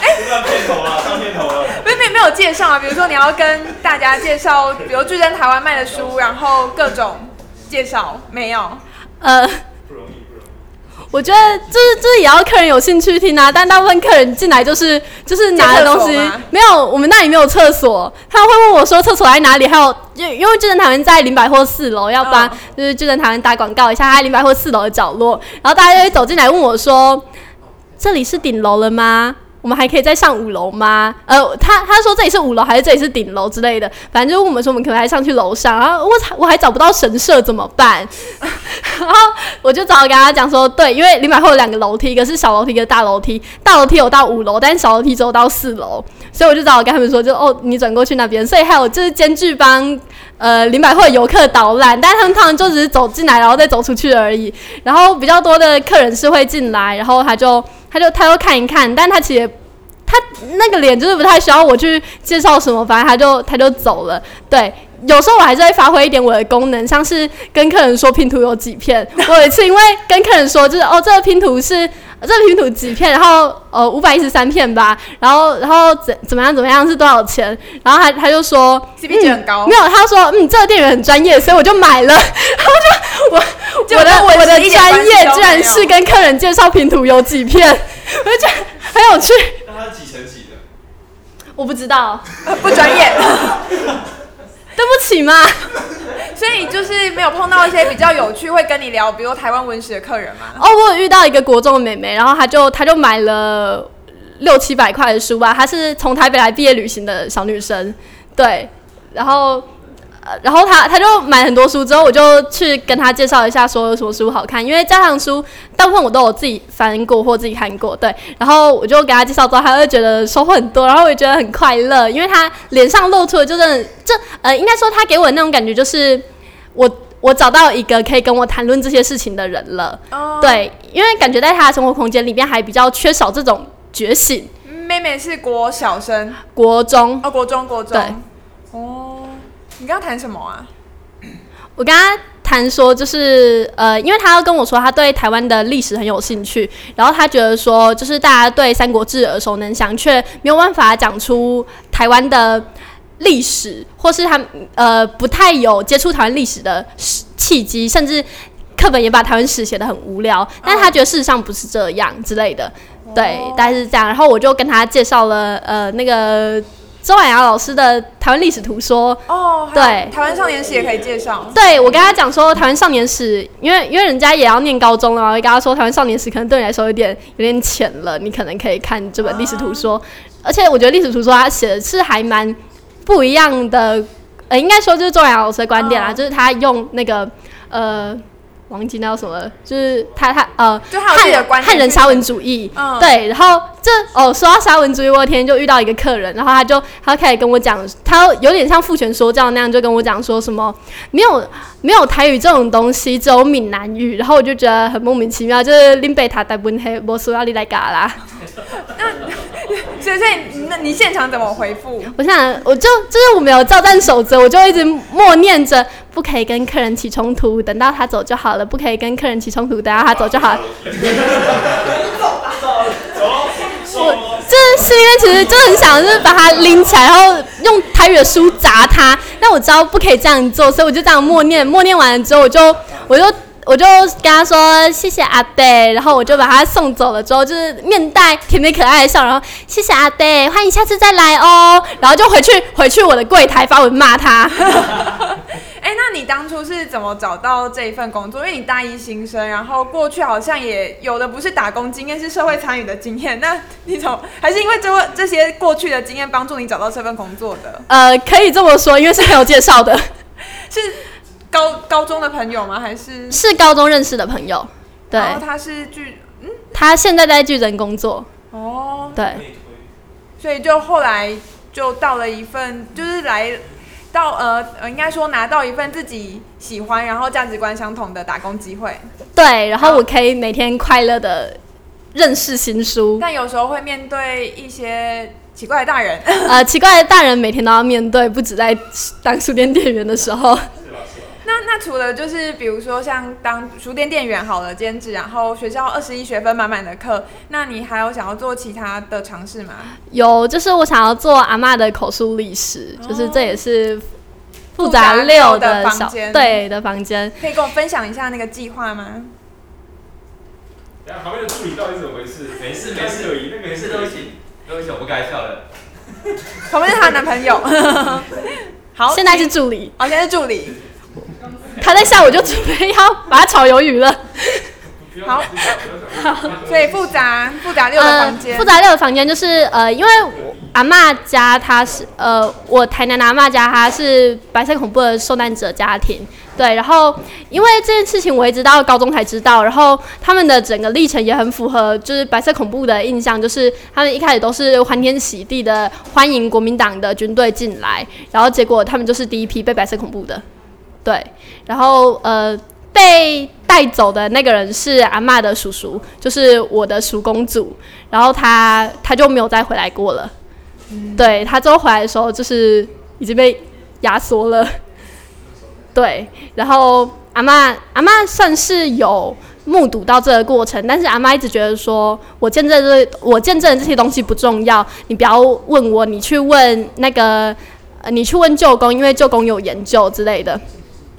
哎，这段片头了，上片头了。没没没有介绍啊，比如说你要跟大家介绍，比如巨珍台湾卖的书，然后各种介绍，没有？呃。我觉得就是就是也要客人有兴趣听啊，但大部分客人进来就是就是拿的东西没有，我们那里没有厕所，他会问我说厕所在哪里？还有因为因为巨珍台湾在林百货四楼，要帮就是巨珍台湾打广告一下，他在林百货四楼的角落，然后大家就会走进来问我说，这里是顶楼了吗？我们还可以再上五楼吗？呃，他他说这里是五楼还是这里是顶楼之类的，反正就问我们说我们可不可以上去楼上，然后我我还找不到神社怎么办？然后我就找跟他讲说，对，因为林百货有两个楼梯，一个是小楼梯，一个大楼梯，大楼梯有到五楼，但是小楼梯只有到四楼，所以我就找我跟他们说，就哦，你转过去那边，所以还有就是兼具帮呃林百货游客导览，但是他们通常就只是走进来然后再走出去而已，然后比较多的客人是会进来，然后他就。他就他就看一看，但他其实他那个脸就是不太需要我去介绍什么，反正他就他就走了。对，有时候我还是会发挥一点我的功能，像是跟客人说拼图有几片。我有一次因为跟客人说就是哦，这个拼图是这个拼图几片，然后呃五百一十三片吧，然后然后怎怎么样怎么样是多少钱？然后他他就说 CP 值很高，没有，他说嗯这个店员很专业，所以我就买了。然后就我。我的我的专业居然是跟客人介绍拼图有几片，我就觉得很有趣。那他几乘几的？我不知道，不专业。对不起嘛。所以就是没有碰到一些比较有趣会跟你聊，比如台湾文学的客人嘛。哦，我有遇到一个国中的妹妹，然后她就她就买了六七百块的书吧，她是从台北来毕业旅行的小女生，对，然后。然后他他就买很多书，之后我就去跟他介绍一下，说有什么书好看。因为家常书大部分我都有自己翻过或自己看过，对。然后我就给他介绍之后，他会觉得收获很多，然后我也觉得很快乐，因为他脸上露出的就是这呃，应该说他给我的那种感觉就是我我找到一个可以跟我谈论这些事情的人了。哦，对，因为感觉在他的生活空间里面还比较缺少这种觉醒。妹妹是国小生，国中哦，国中国中。对，哦，你刚刚谈什么啊？我跟他谈说，就是呃，因为他要跟我说他对台湾的历史很有兴趣，然后他觉得说，就是大家对《三国志》耳熟能详，却没有办法讲出台湾的。历史，或是他呃不太有接触台湾历史的契机，甚至课本也把台湾史写得很无聊。但他觉得事实上不是这样之类的，对，大概是这样。然后我就跟他介绍了呃那个周婉雅老师的台湾历史图说。哦，对，台湾少年史也可以介绍。对，我跟他讲说台湾少年史，因为因为人家也要念高中了，我跟他说台湾少年史可能对你来说有点有点浅了，你可能可以看这本历史图说。而且我觉得历史图说他写的是还蛮。不一样的，呃，应该说就是周婉雅老师的观点啦，oh. 就是他用那个，呃，忘记那叫什么，就是他他呃，就他自己的观点，汉人沙文主义，oh. 对，然后这哦，说到沙文主义，我那天就遇到一个客人，然后他就他开始跟我讲，他有点像父权说教那样，就跟我讲说什么没有没有台语这种东西，只有闽南语，然后我就觉得很莫名其妙，就是林北塔台本黑，我说要你来嘎啦。所以，所以，那你现场怎么回复？我想，我就就是我没有照战守则，我就一直默念着，不可以跟客人起冲突，等到他走就好了。不可以跟客人起冲突，等到他走就好了。我这是因为其实就很想就是把他拎起来，然后用台语的书砸他。但我知道不可以这样做，所以我就这样默念。默念完了之后，我就我就。我就跟他说谢谢阿贝，然后我就把他送走了。之后就是面带甜美可爱的笑，然后谢谢阿贝，欢迎下次再来哦。然后就回去回去我的柜台发文骂他。哎、欸，那你当初是怎么找到这一份工作？因为你大一新生，然后过去好像也有的不是打工经验，是社会参与的经验。那你从还是因为这这些过去的经验帮助你找到这份工作的？呃，可以这么说，因为是朋友介绍的，是。高高中的朋友吗？还是是高中认识的朋友？对，然后他是巨，嗯，他现在在巨人工作。哦，对，所以就后来就到了一份，就是来到呃呃，应该说拿到一份自己喜欢，然后价值观相同的打工机会。对，然后我可以每天快乐的认识新书，但有时候会面对一些奇怪的大人。呃，奇怪的大人每天都要面对，不止在当书店店员的时候。那那除了就是比如说像当书店店员好了兼职，然后学校二十一学分满满的课，那你还有想要做其他的尝试吗？有，就是我想要做阿妈的口述历史，哦，就是这也是复杂六的房间，对的房间，可以跟我分享一下那个计划吗？旁边的助理到底怎么回事？没事没事，那个没事，对不起对不起，我不该笑的。旁边是她男朋友。好，现在是助理，好，现在是助理。他在下午就准备要把它炒鱿鱼了。好，好，所以复杂复杂六的房间，复杂六的房间就是呃，因为阿嬷家他是呃，我台南的阿嬷家他是白色恐怖的受难者家庭，对，然后因为这件事情我一直到高中才知道，然后他们的整个历程也很符合就是白色恐怖的印象，就是他们一开始都是欢天喜地的欢迎国民党的军队进来，然后结果他们就是第一批被白色恐怖的。对，然后呃，被带走的那个人是阿嬷的叔叔，就是我的叔公主，然后他他就没有再回来过了。嗯、对，他之后回来的时候，就是已经被压缩了。对，然后阿嬷阿嬷算是有目睹到这个过程，但是阿嬷一直觉得说，我见证这我见证这些东西不重要，你不要问我，你去问那个，呃，你去问舅公，因为舅公有研究之类的。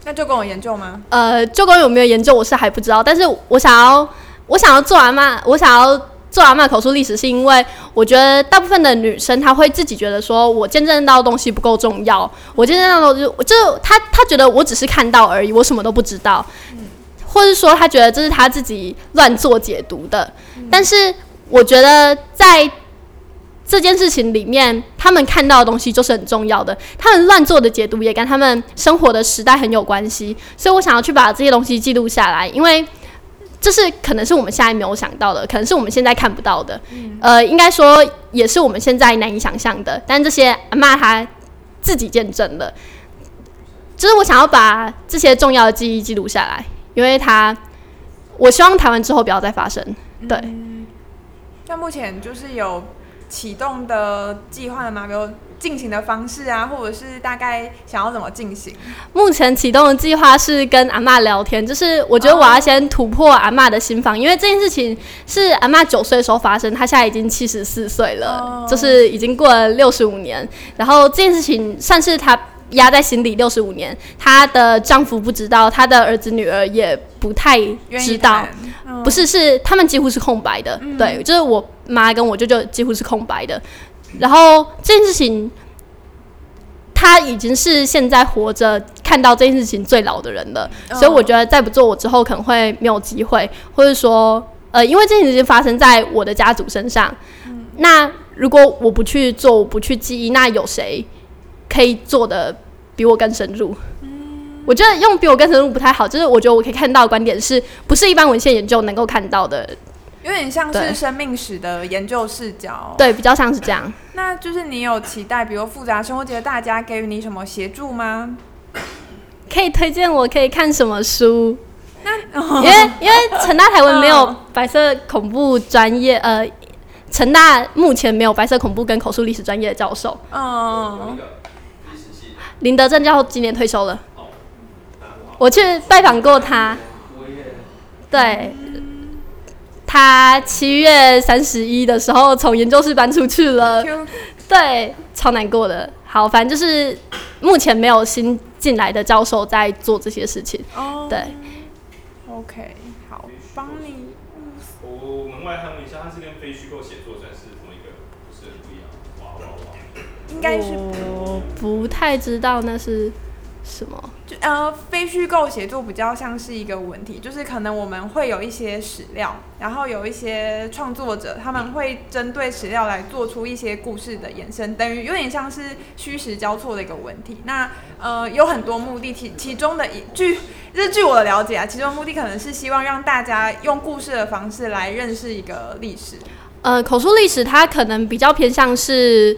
那舅公有研究吗？呃，舅公有没有研究，我是还不知道。但是我想要，我想要做阿嬷，我想要做阿嬷口述历史，是因为我觉得大部分的女生她会自己觉得说，我见证到的东西不够重要，我见证到的就就她她觉得我只是看到而已，我什么都不知道，嗯、或是说她觉得这是她自己乱做解读的。但是我觉得在。这件事情里面，他们看到的东西就是很重要的。他们乱做的解读也跟他们生活的时代很有关系，所以我想要去把这些东西记录下来，因为这是可能是我们现在没有想到的，可能是我们现在看不到的。嗯、呃，应该说也是我们现在难以想象的。但这些阿妈她自己见证了，就是我想要把这些重要的记忆记录下来，因为他，我希望台湾之后不要再发生。对。那、嗯、目前就是有启动的计划吗？比如进行的方式啊，或者是大概想要怎么进行？目前启动的计划是跟阿嬷聊天，就是我觉得我要先突破阿嬷的心防，因为这件事情是阿嬷九岁的时候发生，她现在已经七十四岁了，就是已经过了六十五年，然后这件事情算是她。压在心里六十五年，她的丈夫不知道，她的儿子女儿也不太知道，不是，是他们几乎是空白的，嗯、对，就是我妈跟我舅舅几乎是空白的。然后这件事情，她已经是现在活着看到这件事情最老的人了，嗯、所以我觉得再不做，我之后可能会没有机会，或者说，呃，因为这件事情发生在我的家族身上，嗯、那如果我不去做，我不去记忆，那有谁可以做的？比我更深入，嗯，我觉得用比我更深入不太好，就是我觉得我可以看到的观点是不是一般文献研究能够看到的，有点像是生命史的研究视角，对，比较像是这样。那就是你有期待，比如复杂生活节的大家给予你什么协助吗？可以推荐我可以看什么书？那因为 因为成大台湾没有白色恐怖专业，呃，成大目前没有白色恐怖跟口述历史专业的教授，嗯。林德正教授今年退休了，我去拜访过他，对，他七月三十一的时候从研究室搬出去了，对，超难过的。好，反正就是目前没有新进来的教授在做这些事情，对。OK，好，帮你。我门外看了一下，他是跟非虚构写作算是同一个，不是不一样。哇哇哇！应该是。我不太知道那是什么，就呃，非虚构写作比较像是一个文体，就是可能我们会有一些史料，然后有一些创作者他们会针对史料来做出一些故事的延伸，等于有点像是虚实交错的一个文体。那呃，有很多目的，其其中的一据，这据我的了解啊，其中目的可能是希望让大家用故事的方式来认识一个历史。呃，口述历史它可能比较偏向是。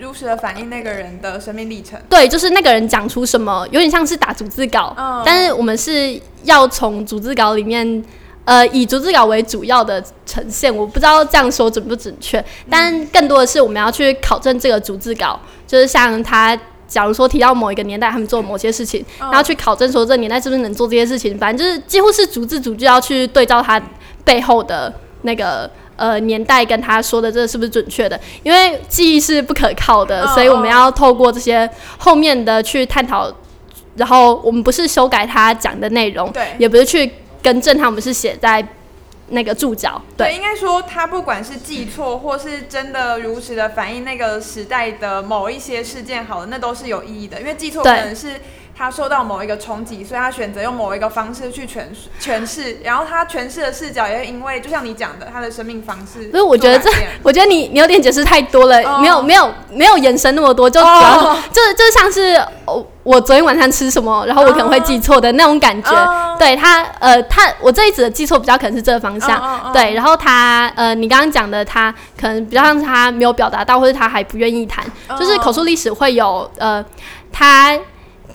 如实的反映那个人的生命历程，对，就是那个人讲出什么，有点像是打逐字稿，嗯、但是我们是要从逐字稿里面，呃，以逐字稿为主要的呈现。我不知道这样说准不准确，但更多的是我们要去考证这个逐字稿，就是像他，假如说提到某一个年代他们做某些事情，嗯、然后去考证说这个年代是不是能做这些事情，反正就是几乎是逐字逐句要去对照他背后的那个。呃，年代跟他说的这个是不是准确的？因为记忆是不可靠的，所以我们要透过这些后面的去探讨。然后我们不是修改他讲的内容，对，也不是去更正他，我们是写在那个注脚。对，对，应该说他不管是记错或是真的如实的反映那个时代的某一些事件，好了，那都是有意义的。因为记错可能是。他受到某一个冲击，所以他选择用某一个方式去诠释诠释，然后他诠释的视角也会因为，就像你讲的，他的生命方式。所以我觉得这，我觉得你你有点解释太多了，没有没有没有延伸那么多，就主要就就像是我昨天晚上吃什么，然后我可能会记错的那种感觉。对他呃他我这一次的记错比较可能是这个方向，对，然后他呃你刚刚讲的他可能比较像是他没有表达到，或者他还不愿意谈，就是口述历史会有呃他。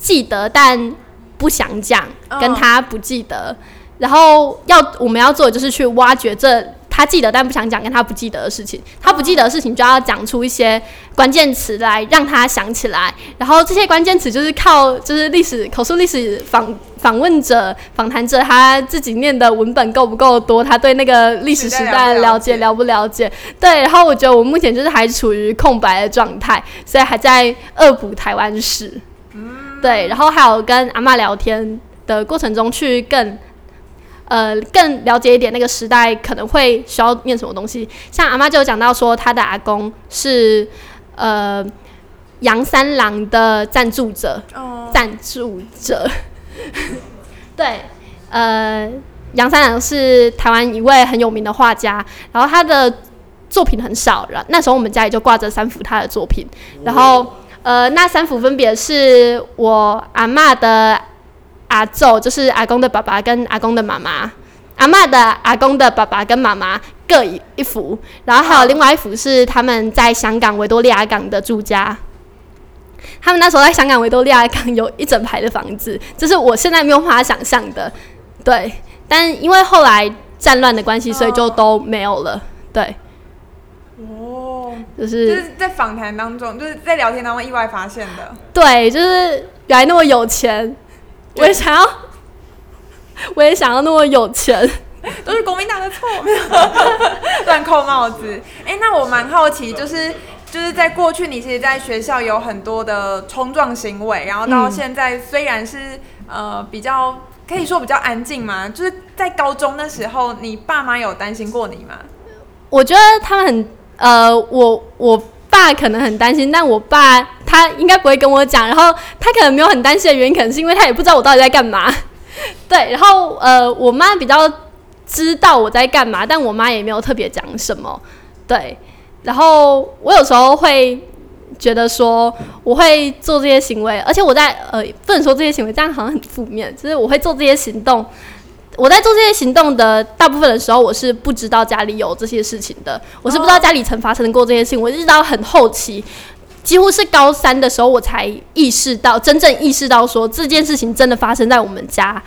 记得但不想讲，跟他不记得，oh. 然后要我们要做的就是去挖掘这他记得但不想讲跟他不记得的事情。他不记得的事情就要讲出一些关键词来让他想起来，然后这些关键词就是靠就是历史口述历史访访问者访谈者他自己念的文本够不够多，他对那个历史时代的了解了不了解？对，然后我觉得我目前就是还处于空白的状态，所以还在恶补台湾史。对，然后还有跟阿妈聊天的过程中，去更呃更了解一点那个时代可能会需要念什么东西。像阿妈就有讲到说，她的阿公是呃杨三郎的赞助者，赞助者。对，呃，杨三郎是台湾一位很有名的画家，然后他的作品很少，然后那时候我们家里就挂着三幅他的作品，然后。呃，那三幅分别是我阿嬷的阿祖，就是阿公的爸爸跟阿公的妈妈；阿嬷的阿公的爸爸跟妈妈各一一幅，然后还有另外一幅是他们在香港维多利亚港的住家。他们那时候在香港维多利亚港有一整排的房子，这是我现在没有办法想象的。对，但因为后来战乱的关系，所以就都没有了。对。哦，就是就是在访谈当中，就是在聊天当中意外发现的。对，就是原来那么有钱，我也想要，我也想要那么有钱，都是国民党的错，乱扣帽子。哎、欸，那我蛮好奇，就是就是在过去，你其实在学校有很多的冲撞行为，然后到现在虽然是、嗯、呃比较可以说比较安静嘛，就是在高中那时候，你爸妈有担心过你吗？我觉得他们很。呃，我我爸可能很担心，但我爸他应该不会跟我讲。然后他可能没有很担心的原因，可能是因为他也不知道我到底在干嘛。对，然后呃，我妈比较知道我在干嘛，但我妈也没有特别讲什么。对，然后我有时候会觉得说，我会做这些行为，而且我在呃，不能说这些行为，这样好像很负面，就是我会做这些行动。我在做这些行动的大部分的时候，我是不知道家里有这些事情的，我是不知道家里曾发生过这些事情。我一直到很后期，几乎是高三的时候，我才意识到，真正意识到说这件事情真的发生在我们家。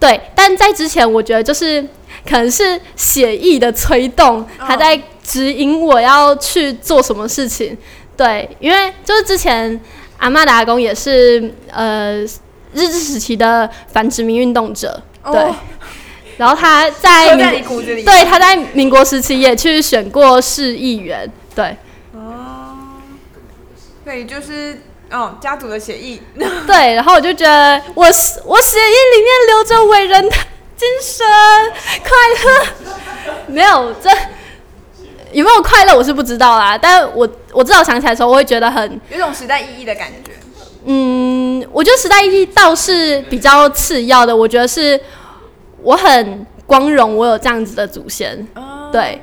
对，但在之前，我觉得就是可能是血意的催动，还在指引我要去做什么事情。对，因为就是之前阿妈的阿公也是呃日治时期的反殖民运动者，对。然后他在，在对，他在民国时期也去选过市议员，对。哦，对，就是哦，家族的协议。对，然后我就觉得我我协议里面留着伟人的精神，快乐。没有这有没有快乐，我是不知道啦。但我我至少想起来的时候，我会觉得很有种时代意义的感觉。嗯，我觉得时代意义倒是比较次要的，我觉得是。我很光荣，我有这样子的祖先，对，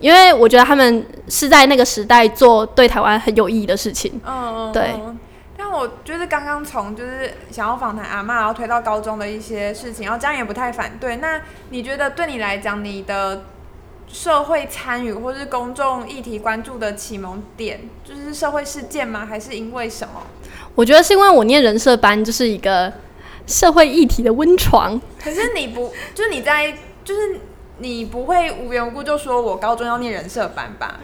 因为我觉得他们是在那个时代做对台湾很有意义的事情，嗯，对。但我就是刚刚从就是想要访谈阿嬷，然后推到高中的一些事情，然后家人也不太反对。那你觉得对你来讲，你的社会参与或是公众议题关注的启蒙点，就是社会事件吗？还是因为什么？我觉得是因为我念人设班，就是一个。社会议题的温床，可是你不，就是你在，就是你不会无缘无故就说我高中要念人设班吧？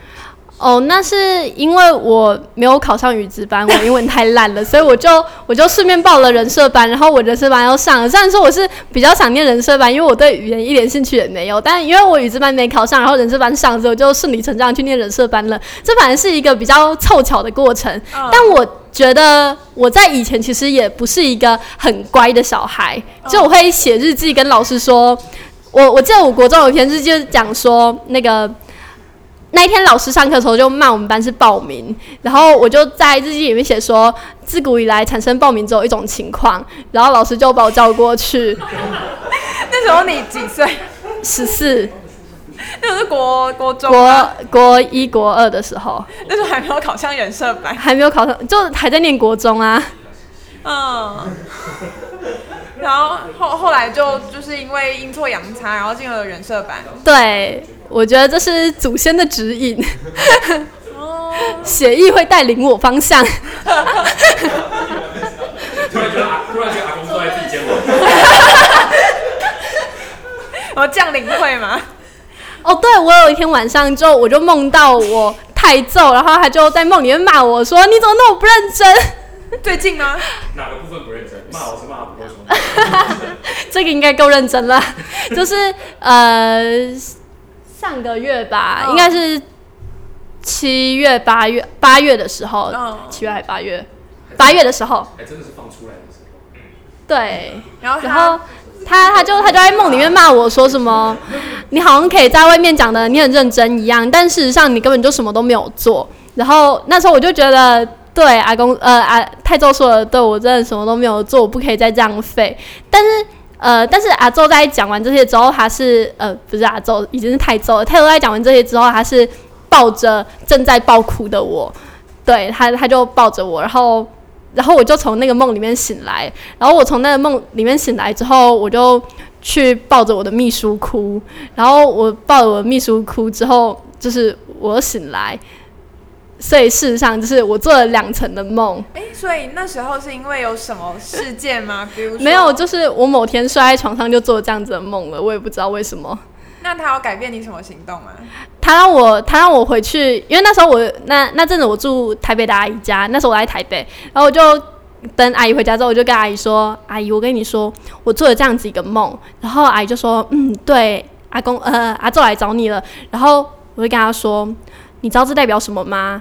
哦，那是因为我没有考上语资班，我英文太烂了，所以我就 我就顺便报了人设班，然后我人设班要上了。虽然说我是比较想念人设班，因为我对语言一点兴趣也没有，但因为我语资班没考上，然后人社班上之后就顺理成章去念人设班了。这反而是一个比较凑巧的过程。嗯、但我觉得我在以前其实也不是一个很乖的小孩，就我会写日记跟老师说，我我记得我国中有一篇日记就是讲说那个。那一天老师上课的时候就骂我们班是暴民，然后我就在日记里面写说，自古以来产生暴民只有一种情况，然后老师就把我叫过去。那时候你几岁？十四。那是国国中国国一国二的时候。那时候还没有考上人社班，还没有考上，就还在念国中啊。嗯。然后后后来就就是因为阴错阳差，然后进了人社班。对。我觉得这是祖先的指引，哦血意会带领我方向。突然觉得阿，突然觉得阿公坐在自己肩膀。我降临会吗？哦，对，我有一天晚上就我就梦到我太揍，然后他就在梦里面骂我说：“你怎么那么不认真？” 最近吗？哪个部分不认真？骂我是骂不够这个应该够认真了，就是呃。上个月吧，oh. 应该是七月、八月、八月的时候，七、oh. 月还八月，八月的时候，还真的是放出来的时候。对，然后然后他他就他就在梦里面骂我说什么，你好像可以在外面讲的你很认真一样，但事实上你根本就什么都没有做。然后那时候我就觉得，对阿公呃阿太祖说的，对我真的什么都没有做，我不可以再这样废。但是。呃，但是阿周在讲完这些之后，他是呃，不是阿周，已经是太周了。太周在讲完这些之后，他是抱着正在爆哭的我，对他，他就抱着我，然后，然后我就从那个梦里面醒来。然后我从那个梦里面醒来之后，我就去抱着我的秘书哭。然后我抱着我的秘书哭之后，就是我醒来，所以事实上就是我做了两层的梦。哎、欸，所以那时候是因为有什么事件吗？比如说没有，就是我某天摔在床上就做这样子的梦了，我也不知道为什么。那他要改变你什么行动啊？他让我他让我回去，因为那时候我那那阵子我住台北的阿姨家，那时候我在台北，然后我就等阿姨回家之后，我就跟阿姨说：“阿姨，我跟你说，我做了这样子一个梦。”然后阿姨就说：“嗯，对，阿公呃阿祖来找你了。”然后我就跟他说。你知道这代表什么吗？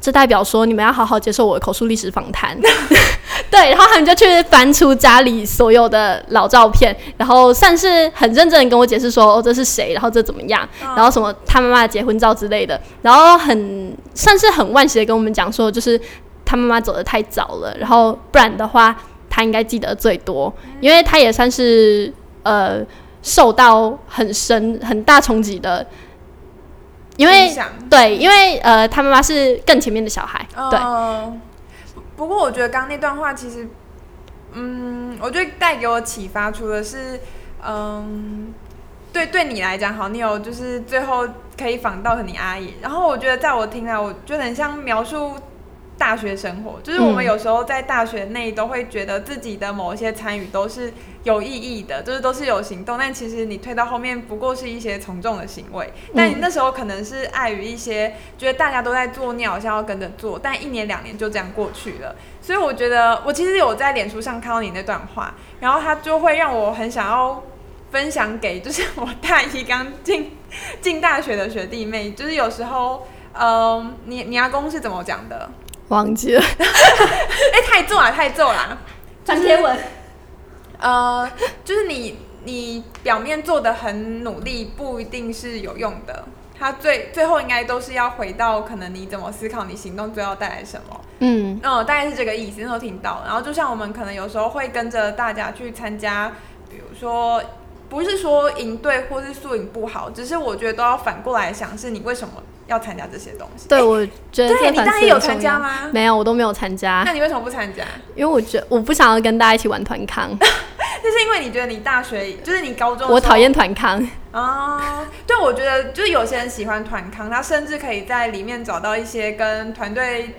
这代表说你们要好好接受我的口述历史访谈。对，然后他们就去翻出家里所有的老照片，然后算是很认真的跟我解释说，哦，这是谁，然后这怎么样，然后什么他妈妈的结婚照之类的，然后很算是很惋惜的跟我们讲说，就是他妈妈走的太早了，然后不然的话他应该记得最多，因为他也算是呃受到很深很大冲击的。因为对，因为呃，他妈妈是更前面的小孩，嗯、对。不过我觉得刚刚那段话其实，嗯，我觉得带给我启发，除了是，嗯，对，对你来讲好，你有就是最后可以访到你阿姨，然后我觉得在我听来，我觉得很像描述。大学生活，就是我们有时候在大学内都会觉得自己的某一些参与都是有意义的，就是都是有行动，但其实你推到后面不过是一些从众的行为。但你那时候可能是碍于一些觉得大家都在做，你好像要跟着做，但一年两年就这样过去了。所以我觉得我其实有在脸书上看到你那段话，然后他就会让我很想要分享给就是我大一刚进 进大学的学弟妹，就是有时候，嗯，你你阿公是怎么讲的？忘记了，哎、欸，太重了，太重了。张天文，呃，就是你，你表面做的很努力，不一定是有用的。他最最后应该都是要回到，可能你怎么思考，你行动最后带来什么。嗯，嗯，大概是这个意思。那时候听到，然后就像我们可能有时候会跟着大家去参加，比如说，不是说赢队或是输赢不好，只是我觉得都要反过来想，是你为什么。要参加这些东西，对，我觉得对，你大一有参加吗？没有，我都没有参加。那你为什么不参加？因为我觉得我不想要跟大家一起玩团康。那是因为你觉得你大学就是你高中，我讨厌团康啊。对，我觉得就是有些人喜欢团康，他甚至可以在里面找到一些跟团队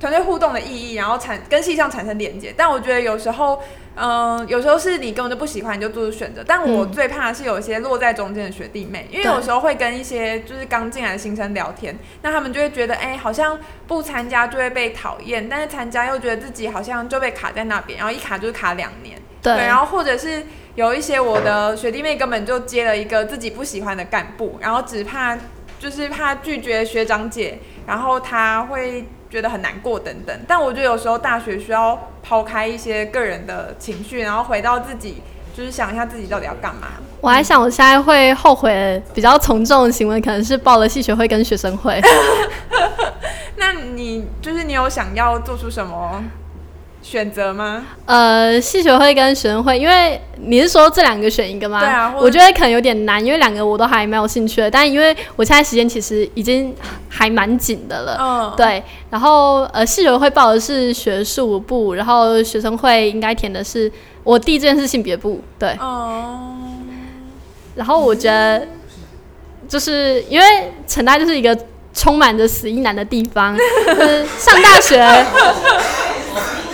团队互动的意义，然后产跟系上产生连接。但我觉得有时候。嗯，有时候是你根本就不喜欢，你就做出选择。但我最怕的是有一些落在中间的学弟妹，嗯、因为有时候会跟一些就是刚进来的新生聊天，那他们就会觉得，哎、欸，好像不参加就会被讨厌，但是参加又觉得自己好像就被卡在那边，然后一卡就是卡两年。对，然后或者是有一些我的学弟妹根本就接了一个自己不喜欢的干部，然后只怕就是怕拒绝学长姐，然后他会。觉得很难过等等，但我觉得有时候大学需要抛开一些个人的情绪，然后回到自己，就是想一下自己到底要干嘛。我还想，我现在会后悔比较从众的行为，可能是报了系学会跟学生会。那你就是你有想要做出什么？选择吗？呃，系学会跟学生会，因为你是说这两个选一个吗？对啊，我觉得可能有点难，因为两个我都还蛮有兴趣的。但因为我现在时间其实已经还蛮紧的了，嗯，对。然后呃，系学会报的是学术部，然后学生会应该填的是我第一志愿是性别部，对。哦。然后我觉得，就是因为成大就是一个充满着死意男的地方，就是上大学。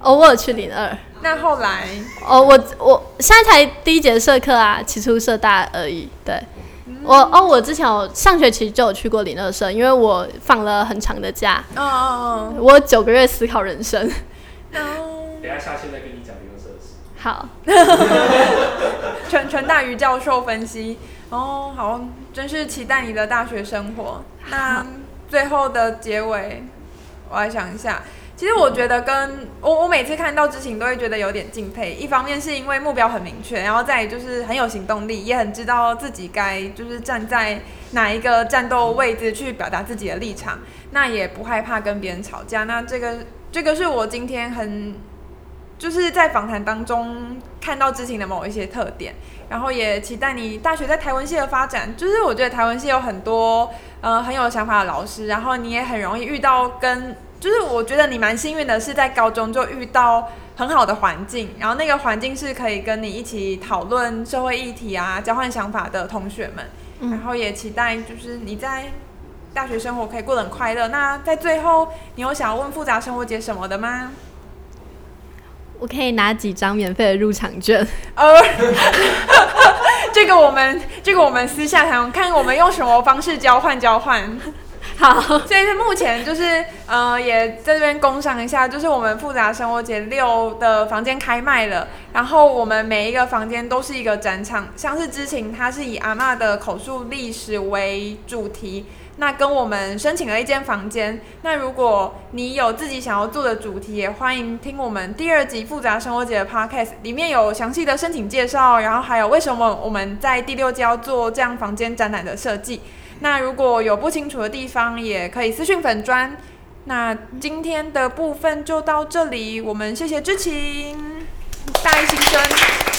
嗯。偶尔去零二，那后来哦，我我现在才第一节社课啊，起初社大而已。对，嗯、我哦，我之前有上学期就有去过零二社，因为我放了很长的假。哦哦哦，我九个月思考人生。等下下期再跟你讲零二社的事。好。全全大于教授分析哦，好，真是期待你的大学生活。那最后的结尾，我来想一下。其实我觉得跟我我每次看到知晴都会觉得有点敬佩，一方面是因为目标很明确，然后再就是很有行动力，也很知道自己该就是站在哪一个战斗位置去表达自己的立场，那也不害怕跟别人吵架。那这个这个是我今天很就是在访谈当中看到知晴的某一些特点，然后也期待你大学在台文系的发展。就是我觉得台文系有很多呃很有想法的老师，然后你也很容易遇到跟。就是我觉得你蛮幸运的，是在高中就遇到很好的环境，然后那个环境是可以跟你一起讨论社会议题啊、交换想法的同学们，然后也期待就是你在大学生活可以过得很快乐。那在最后，你有想要问复杂生活节什么的吗？我可以拿几张免费的入场券。呃，这个我们这个我们私下谈，看我们用什么方式交换交换。好，所以是目前就是呃，也在这边工商一下，就是我们复杂生活节六的房间开卖了，然后我们每一个房间都是一个展场，像是知晴，它是以阿嬷的口述历史为主题，那跟我们申请了一间房间。那如果你有自己想要做的主题，也欢迎听我们第二集复杂生活节的 Podcast，里面有详细的申请介绍，然后还有为什么我们在第六届要做这样房间展览的设计。那如果有不清楚的地方，也可以私讯粉砖。那今天的部分就到这里，我们谢谢知情，大一新生。